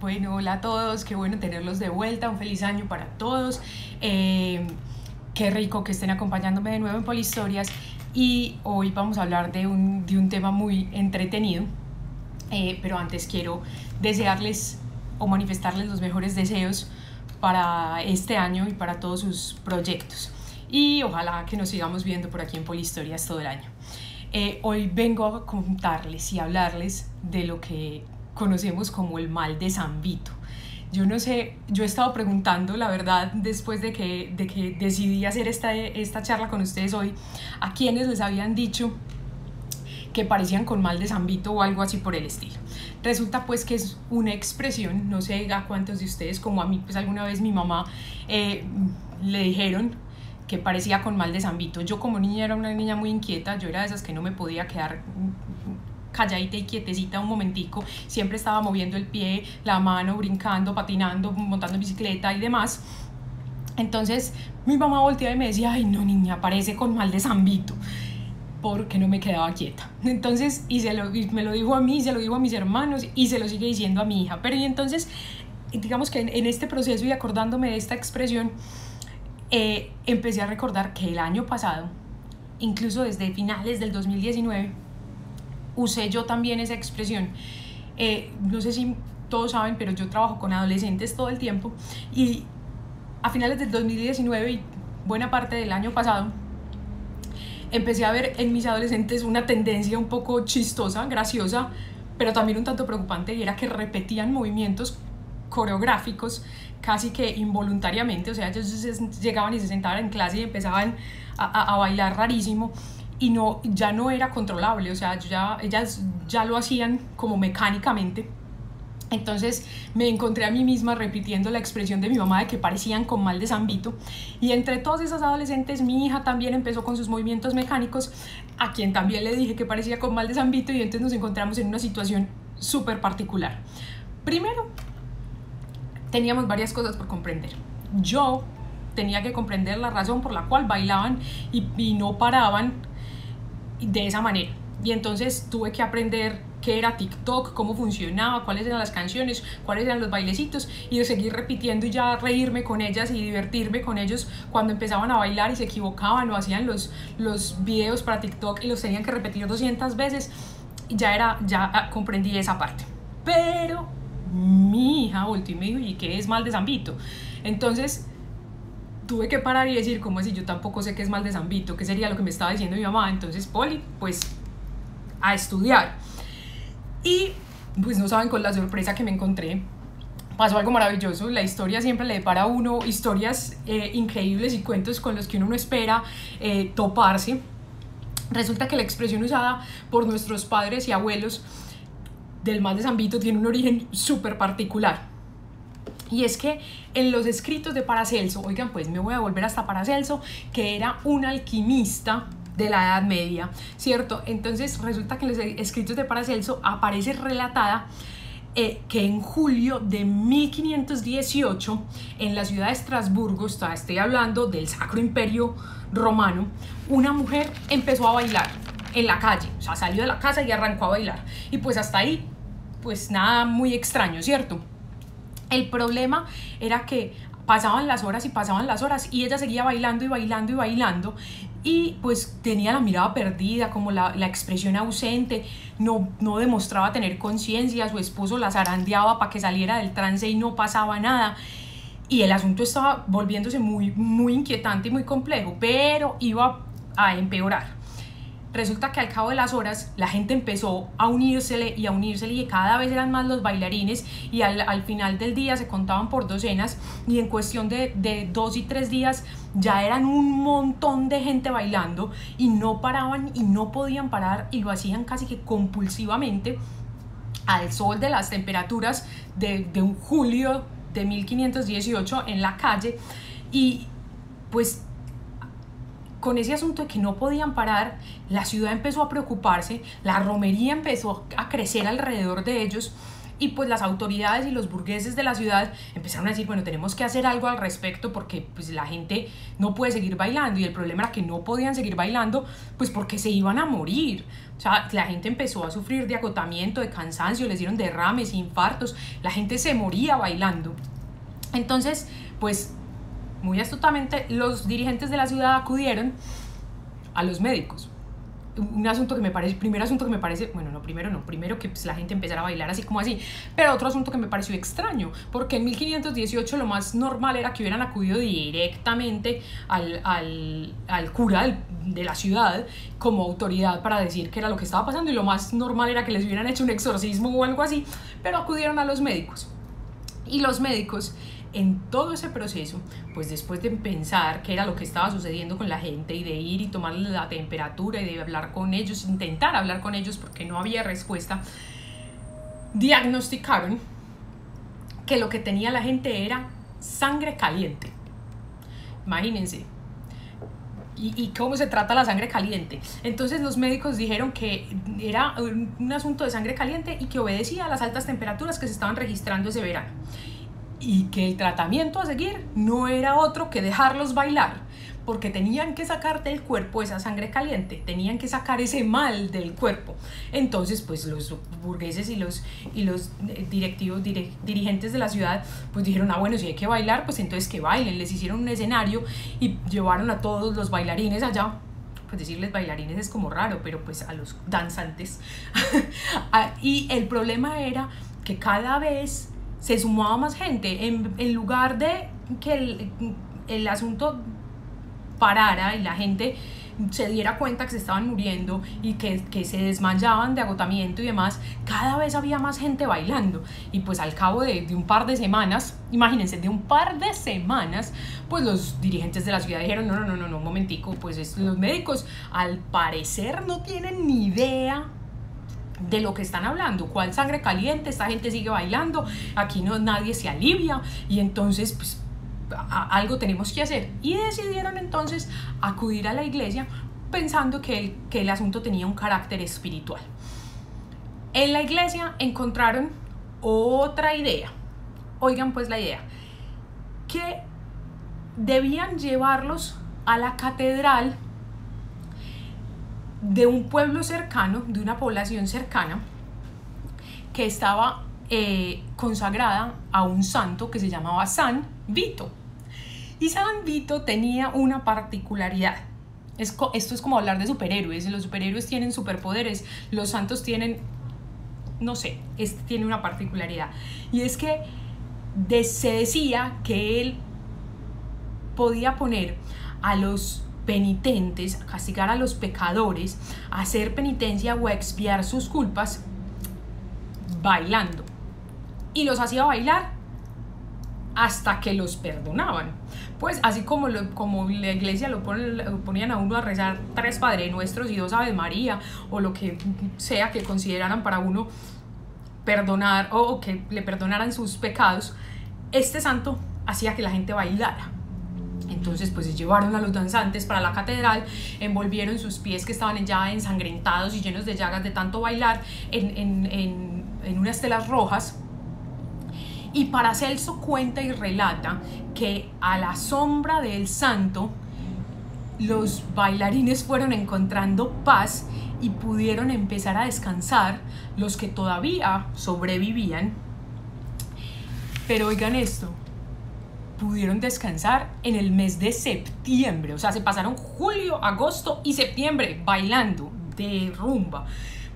Bueno, hola a todos, qué bueno tenerlos de vuelta, un feliz año para todos. Eh, qué rico que estén acompañándome de nuevo en Polihistorias y hoy vamos a hablar de un, de un tema muy entretenido, eh, pero antes quiero desearles o manifestarles los mejores deseos para este año y para todos sus proyectos. Y ojalá que nos sigamos viendo por aquí en Polihistorias todo el año. Eh, hoy vengo a contarles y hablarles de lo que conocemos como el mal de San Vito. Yo no sé, yo he estado preguntando, la verdad, después de que, de que decidí hacer esta, esta charla con ustedes hoy, a quienes les habían dicho que parecían con mal de San Vito o algo así por el estilo. Resulta pues que es una expresión, no sé a cuántos de ustedes, como a mí, pues alguna vez mi mamá eh, le dijeron que parecía con mal de San Vito. Yo como niña era una niña muy inquieta, yo era de esas que no me podía quedar calladita y quietecita un momentico, siempre estaba moviendo el pie, la mano, brincando, patinando, montando bicicleta y demás. Entonces mi mamá volteaba y me decía, ay no niña, parece con mal de Vito porque no me quedaba quieta. Entonces, y, se lo, me lo dijo a mí, se lo dijo a mis hermanos y se lo sigue diciendo a mi hija. Pero y entonces, digamos que en, este proceso y acordándome de esta expresión, eh, empecé a recordar que el año pasado, incluso desde finales del 2019, usé yo también esa expresión. Eh, no sé si todos saben, pero yo trabajo con adolescentes todo el tiempo y a finales del 2019 y buena parte del año pasado empecé a ver en mis adolescentes una tendencia un poco chistosa, graciosa, pero también un tanto preocupante y era que repetían movimientos coreográficos casi que involuntariamente, o sea, ellos llegaban y se sentaban en clase y empezaban a, a bailar rarísimo y no, ya no era controlable, o sea, ya, ellas ya lo hacían como mecánicamente. Entonces me encontré a mí misma repitiendo la expresión de mi mamá de que parecían con mal de Vito Y entre todas esas adolescentes, mi hija también empezó con sus movimientos mecánicos, a quien también le dije que parecía con mal de Vito y entonces nos encontramos en una situación súper particular. Primero, teníamos varias cosas por comprender. Yo tenía que comprender la razón por la cual bailaban y, y no paraban de esa manera. Y entonces tuve que aprender qué era TikTok, cómo funcionaba, cuáles eran las canciones, cuáles eran los bailecitos y de seguir repitiendo y ya reírme con ellas y divertirme con ellos cuando empezaban a bailar y se equivocaban o hacían los, los videos para TikTok y los tenían que repetir 200 veces. Ya era, ya ah, comprendí esa parte. Pero mi hija volvió y me dijo, ¿y qué es mal de Zambito? Entonces tuve que parar y decir, ¿cómo así? Yo tampoco sé qué es mal de Zambito, qué sería lo que me estaba diciendo mi mamá. Entonces, Poli, pues a estudiar. Y pues no saben con la sorpresa que me encontré. Pasó algo maravilloso, la historia siempre le depara a uno historias eh, increíbles y cuentos con los que uno no espera eh, toparse. Resulta que la expresión usada por nuestros padres y abuelos del mal de Zambito tiene un origen súper particular. Y es que en los escritos de Paracelso, oigan, pues me voy a volver hasta Paracelso, que era un alquimista de la Edad Media, ¿cierto? Entonces resulta que en los escritos de Paracelso aparece relatada eh, que en julio de 1518 en la ciudad de Estrasburgo, estoy hablando del Sacro Imperio Romano, una mujer empezó a bailar en la calle, o sea, salió de la casa y arrancó a bailar. Y pues hasta ahí, pues nada muy extraño, ¿cierto? El problema era que pasaban las horas y pasaban las horas y ella seguía bailando y bailando y bailando y pues tenía la mirada perdida, como la, la expresión ausente, no, no demostraba tener conciencia, su esposo la zarandeaba para que saliera del trance y no pasaba nada. Y el asunto estaba volviéndose muy, muy inquietante y muy complejo, pero iba a empeorar. Resulta que al cabo de las horas la gente empezó a unírsele y a unírsele y cada vez eran más los bailarines y al, al final del día se contaban por docenas y en cuestión de, de dos y tres días ya eran un montón de gente bailando y no paraban y no podían parar y lo hacían casi que compulsivamente al sol de las temperaturas de, de un julio de 1518 en la calle y pues con ese asunto de que no podían parar, la ciudad empezó a preocuparse, la romería empezó a crecer alrededor de ellos y pues las autoridades y los burgueses de la ciudad empezaron a decir, bueno, tenemos que hacer algo al respecto porque pues la gente no puede seguir bailando y el problema era que no podían seguir bailando pues porque se iban a morir. O sea, la gente empezó a sufrir de agotamiento, de cansancio, les dieron derrames, infartos, la gente se moría bailando. Entonces, pues muy astutamente los dirigentes de la ciudad acudieron a los médicos un asunto que me parece, primer asunto que me parece, bueno, no, primero no, primero que pues, la gente empezara a bailar así como así, pero otro asunto que me pareció extraño, porque en 1518 lo más normal era que hubieran acudido directamente al, al, al cura de la ciudad como autoridad para decir qué era lo que estaba pasando y lo más normal era que les hubieran hecho un exorcismo o algo así, pero acudieron a los médicos. Y los médicos en todo ese proceso, pues después de pensar qué era lo que estaba sucediendo con la gente y de ir y tomar la temperatura y de hablar con ellos, intentar hablar con ellos porque no había respuesta, diagnosticaron que lo que tenía la gente era sangre caliente. Imagínense. ¿Y, ¿Y, cómo se trata la sangre caliente? Entonces los médicos dijeron que era un asunto de sangre caliente y que obedecía a las altas temperaturas que se estaban registrando ese verano y que el tratamiento a seguir no era otro que dejarlos bailar, porque tenían que sacar del cuerpo esa sangre caliente, tenían que sacar ese mal del cuerpo. Entonces, pues los burgueses y los, y los eh, directivos, dirigentes de la ciudad, pues dijeron, ah, bueno, si hay que bailar, pues entonces que bailen. Les hicieron un escenario y llevaron a todos los bailarines allá. Pues decirles bailarines es como raro, pero pues a los danzantes. Ah, y el problema era que cada vez se sumaba más gente. En, en lugar de que el, el asunto parara y la gente se diera cuenta que se estaban muriendo y que, que, se desmayaban de agotamiento y demás, cada vez había más gente bailando. Y pues al cabo de, de, un par de semanas, imagínense, de un par de semanas, pues los dirigentes de la ciudad dijeron, no, no, no, no, no un momentico, pues los médicos al parecer no tienen ni idea de lo que están hablando, cuál sangre caliente, esta gente sigue bailando, aquí no nadie se alivia y entonces pues algo tenemos que hacer y decidieron entonces acudir a la iglesia pensando que el, que el asunto tenía un carácter espiritual. En la iglesia encontraron otra idea. Oigan pues la idea, que debían llevarlos a la catedral de un pueblo cercano, de una población cercana, que estaba eh, consagrada a un santo que se llamaba San Vito. Y San Vito tenía una particularidad. esto es como hablar de superhéroes. Los superhéroes tienen superpoderes, los santos tienen, no sé, este tiene una particularidad. Y es que se decía que él podía poner a los penitentes, a castigar a los pecadores, a hacer penitencia o a expiar sus culpas bailando. Y los hacía bailar hasta que los perdonaban. Pues así como, como la iglesia lo, ponían a uno a rezar tres Padre Nuestros y dos Ave María, o lo que sea que consideraran para uno perdonar o que le perdonaran sus pecados, este santo hacía que la gente bailara. Entonces pues llevaron a los danzantes para la catedral, envolvieron sus pies que estaban ya ensangrentados y llenos de llagas de tanto bailar en, en, unas telas rojas. Y Paracelso cuenta y relata que a la sombra del santo los bailarines fueron encontrando paz y pudieron empezar a descansar los que todavía sobrevivían. Pero oigan esto, pudieron descansar en el mes de septiembre. O sea, se pasaron julio, agosto y septiembre bailando de rumba.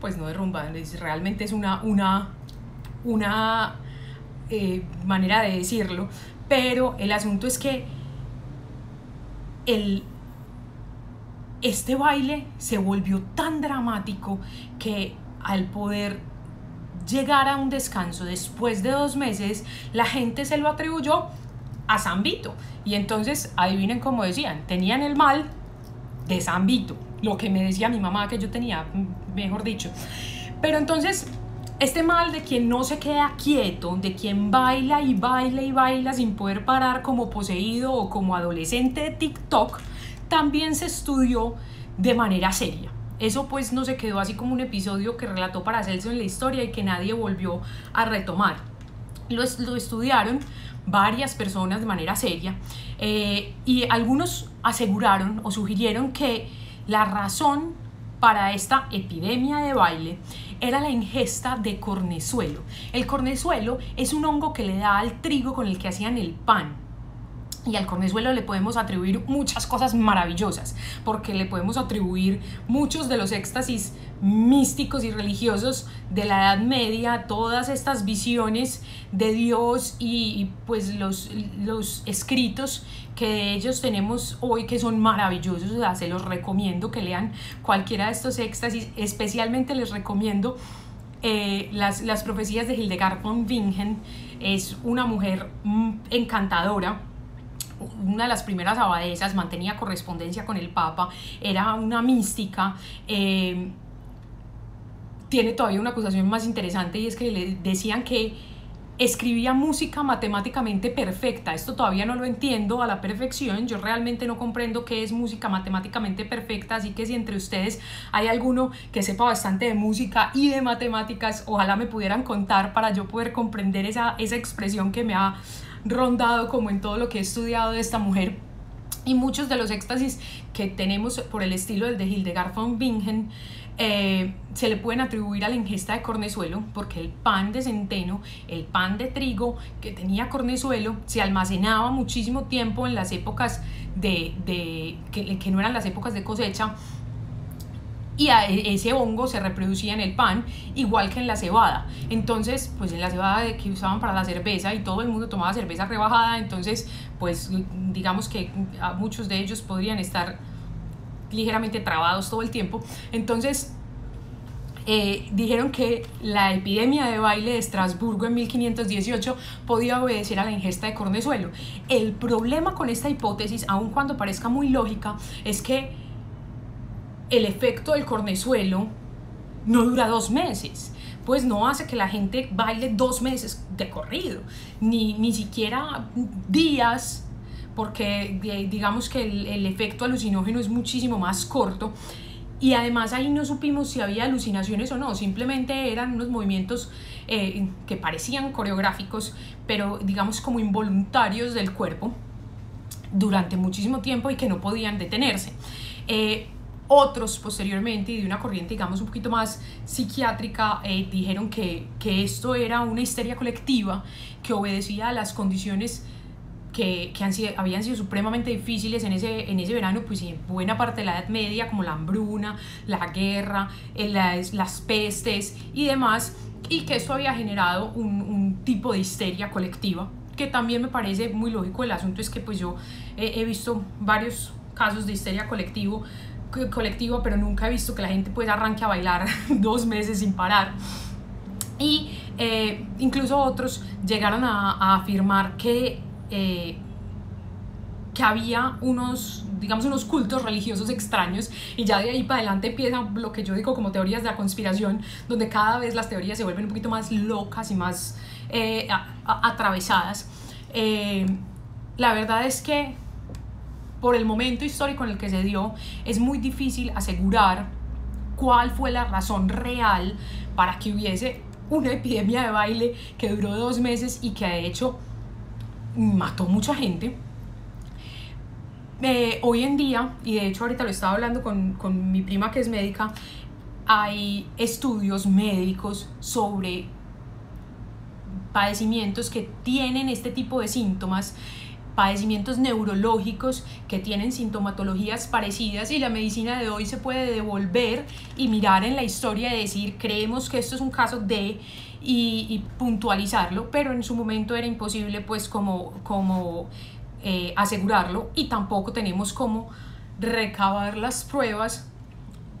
Pues no de rumba, realmente es una, una, una eh, manera de decirlo. Pero el asunto es que el, este baile se volvió tan dramático que al poder llegar a un descanso después de dos meses, la gente se lo atribuyó a San Vito. Y entonces, adivinen cómo decían, tenían el mal de San Vito, lo que me decía mi mamá que yo tenía, mejor dicho. Pero entonces, este mal de quien no se queda quieto, de quien baila y baila y baila sin poder parar como poseído o como adolescente de TikTok, también se estudió de manera seria. eso pues no se quedó así como un episodio que relató Paracelso en la historia y que nadie volvió a retomar. Lo, estudiaron varias personas de manera seria eh, y algunos aseguraron o sugirieron que la razón para esta epidemia de baile era la ingesta de cornezuelo. El cornezuelo es un hongo que le da al trigo con el que hacían el pan y al cornezuelo le podemos atribuir muchas cosas maravillosas, porque le podemos atribuir muchos de los éxtasis místicos y religiosos de la Edad Media, todas estas visiones de Dios y, pues los, los escritos que de ellos tenemos hoy que son maravillosos, o sea, se los recomiendo que lean cualquiera de estos éxtasis, especialmente les recomiendo eh, las, las profecías de Hildegard von Bingen, es una mujer mm, encantadora, una de las primeras abadesas, mantenía correspondencia con el Papa, era una mística. Eh, tiene todavía una acusación más interesante y es que le decían que escribía música matemáticamente perfecta. Esto todavía no lo entiendo a la perfección. Yo realmente no comprendo qué es música matemáticamente perfecta. Así que si entre ustedes hay alguno que sepa bastante de música y de matemáticas, ojalá me pudieran contar para yo poder comprender esa, esa expresión que me ha rondado como en todo lo que he estudiado de esta mujer. Y muchos de los éxtasis que tenemos por el estilo del de Hildegard von Bingen eh, se le pueden atribuir a la ingesta de cornezuelo porque el pan de centeno, el pan de trigo que tenía cornezuelo se almacenaba muchísimo tiempo en las épocas de, de que, que no eran las épocas de cosecha y e, ese hongo se reproducía en el pan igual que en la cebada. Entonces, pues en la cebada que usaban para la cerveza y todo el mundo tomaba cerveza rebajada, entonces, pues digamos que muchos de ellos podrían estar ligeramente trabados todo el tiempo. Entonces, eh, dijeron que la epidemia de baile de Estrasburgo en 1518 podía obedecer a la ingesta de cornezuelo. El problema con esta hipótesis, aun cuando parezca muy lógica, es que el efecto del cornezuelo no dura dos meses pues no hace que la gente baile dos meses de corrido, ni, ni siquiera días, porque eh, digamos que el, efecto alucinógeno es muchísimo más corto. Y además ahí no supimos si había alucinaciones o no, simplemente eran unos movimientos eh, que parecían coreográficos, pero digamos como involuntarios del cuerpo durante muchísimo tiempo y que no podían detenerse. Eh, otros posteriormente y de una corriente, digamos, un poquito más psiquiátrica, eh, dijeron que, que, esto era una histeria colectiva que obedecía a las condiciones que, que han sido, habían sido supremamente difíciles en ese, en ese verano, pues en buena parte de la Edad Media, como la hambruna, la guerra, eh, las, las pestes y demás, y que esto había generado un, un, tipo de histeria colectiva, que también me parece muy lógico. El asunto es que pues yo he visto varios casos de histeria colectivo colectivo, pero nunca he visto que la gente pues arranque a bailar dos meses sin parar. Y eh, incluso otros llegaron a, afirmar que, eh, que había unos, digamos, unos cultos religiosos extraños y ya de ahí para adelante empieza lo que yo digo como teorías de la conspiración, donde cada vez las teorías se vuelven un poquito más locas y más eh, atravesadas. la verdad es que por el momento histórico en el que se dio, es muy difícil asegurar cuál fue la razón real para que hubiese una epidemia de baile que duró dos meses y que de hecho mató mucha gente. Eh, hoy en día, y de hecho ahorita lo estaba hablando con, con mi prima que es médica, hay estudios médicos sobre padecimientos que tienen este tipo de síntomas padecimientos neurológicos que tienen sintomatologías parecidas y la medicina de hoy se puede devolver y mirar en la historia y decir creemos que esto es un caso de y, puntualizarlo, pero en su momento era imposible pues como, como eh, asegurarlo y tampoco tenemos como recabar las pruebas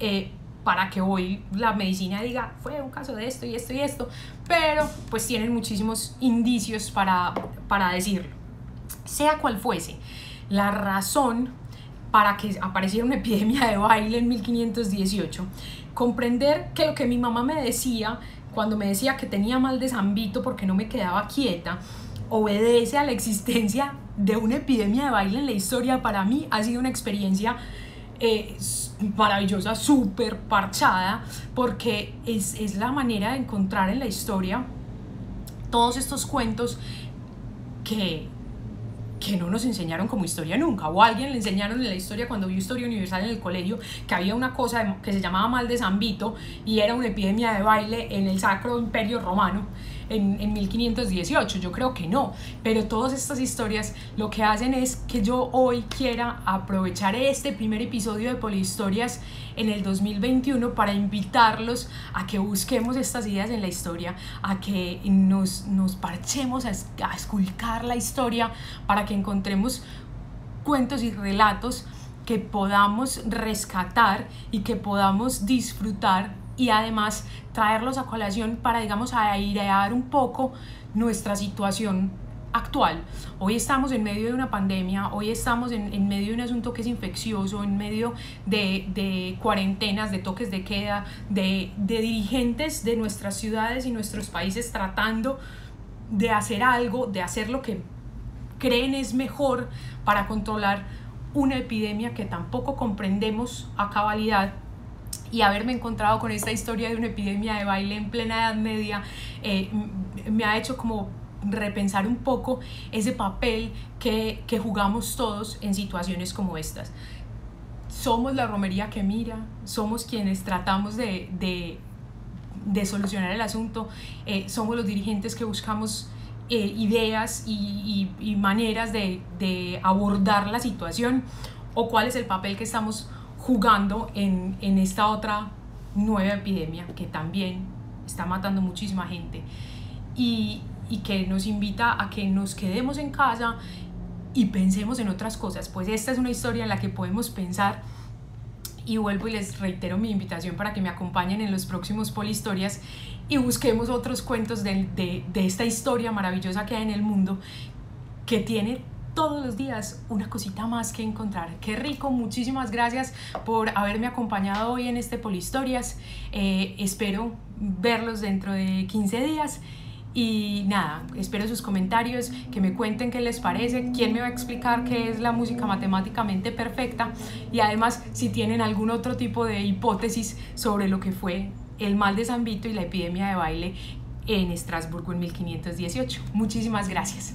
eh, para que hoy la medicina diga fue un caso de esto y esto y esto, pero pues tienen muchísimos indicios para, para decirlo sea cual fuese la razón para que apareciera una epidemia de baile en 1518, comprender que lo que mi mamá me decía cuando me decía que tenía mal de Zambito porque no me quedaba quieta, obedece a la existencia de una epidemia de baile en la historia, para mí ha sido una experiencia es maravillosa, súper parchada, porque es, es la manera de encontrar en la historia todos estos cuentos que, que no nos enseñaron como historia nunca, o alguien le enseñaron en la historia cuando vio historia universal en el colegio que había una cosa que se llamaba mal de San Vito y era una epidemia de baile en el Sacro Imperio Romano en, en 1518, yo creo que no, pero todas estas historias lo que hacen es que yo hoy quiera aprovechar este primer episodio de Polihistorias en el 2021 para invitarlos a que busquemos estas ideas en la historia, a que nos, nos parchemos a, a esculcar la historia para que encontremos cuentos y relatos que podamos rescatar y que podamos disfrutar y además traerlos a colación para, digamos, airear un poco nuestra situación actual. Hoy estamos en medio de una pandemia, hoy estamos en, en medio de un asunto que es infeccioso, en medio de, de cuarentenas, de toques de queda, de, de dirigentes de nuestras ciudades y nuestros países tratando de hacer algo, de hacer lo que creen es mejor para controlar una epidemia que tampoco comprendemos a cabalidad y haberme encontrado con esta historia de una epidemia de baile en plena Edad Media eh, me ha hecho como repensar un poco ese papel que, que jugamos todos en situaciones como estas. Somos la romería que mira, somos quienes tratamos de, de, de solucionar el asunto, eh, somos los dirigentes que buscamos eh, ideas y, y, y maneras de, de abordar la situación o cuál es el papel que estamos jugando en, en esta otra nueva epidemia que también está matando muchísima gente y, y que nos invita a que nos quedemos en casa y pensemos en otras cosas. Pues esta es una historia en la que podemos pensar y vuelvo y les reitero mi invitación para que me acompañen en los próximos Polihistorias y busquemos otros cuentos de, de, de esta historia maravillosa que hay en el mundo que tiene todos los días una cosita más que encontrar. Qué rico, muchísimas gracias por haberme acompañado hoy en este Polihistorias. Eh, espero verlos dentro de 15 días. Y nada, espero sus comentarios, que me cuenten qué les parece, quién me va a explicar qué es la música matemáticamente perfecta y además si tienen algún otro tipo de hipótesis sobre lo que fue el mal de San Vito y la epidemia de baile en Estrasburgo en 1518. Muchísimas gracias.